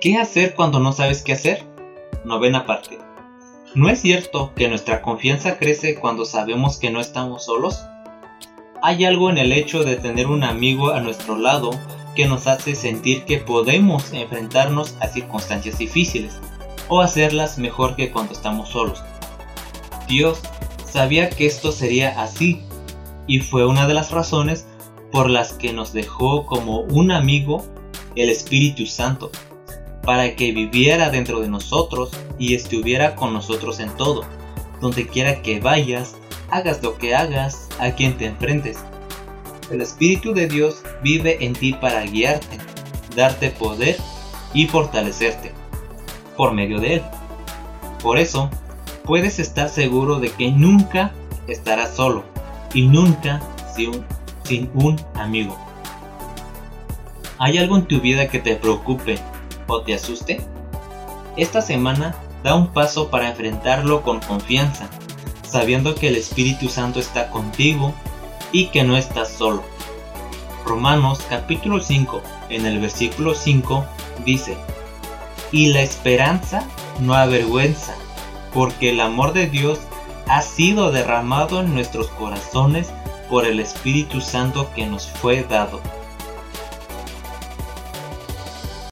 ¿Qué hacer cuando no sabes qué hacer? Novena parte. ¿No es cierto que nuestra confianza crece cuando sabemos que no estamos solos? Hay algo en el hecho de tener un amigo a nuestro lado que nos hace sentir que podemos enfrentarnos a circunstancias difíciles o hacerlas mejor que cuando estamos solos. Dios sabía que esto sería así y fue una de las razones por las que nos dejó como un amigo el Espíritu Santo para que viviera dentro de nosotros y estuviera con nosotros en todo. Donde quiera que vayas, hagas lo que hagas, a quien te enfrentes. El Espíritu de Dios vive en ti para guiarte, darte poder y fortalecerte por medio de Él. Por eso, puedes estar seguro de que nunca estarás solo y nunca sin, sin un amigo. ¿Hay algo en tu vida que te preocupe o te asuste? Esta semana da un paso para enfrentarlo con confianza, sabiendo que el Espíritu Santo está contigo y que no estás solo. Romanos capítulo 5 en el versículo 5 dice, y la esperanza no avergüenza, porque el amor de Dios ha sido derramado en nuestros corazones por el Espíritu Santo que nos fue dado.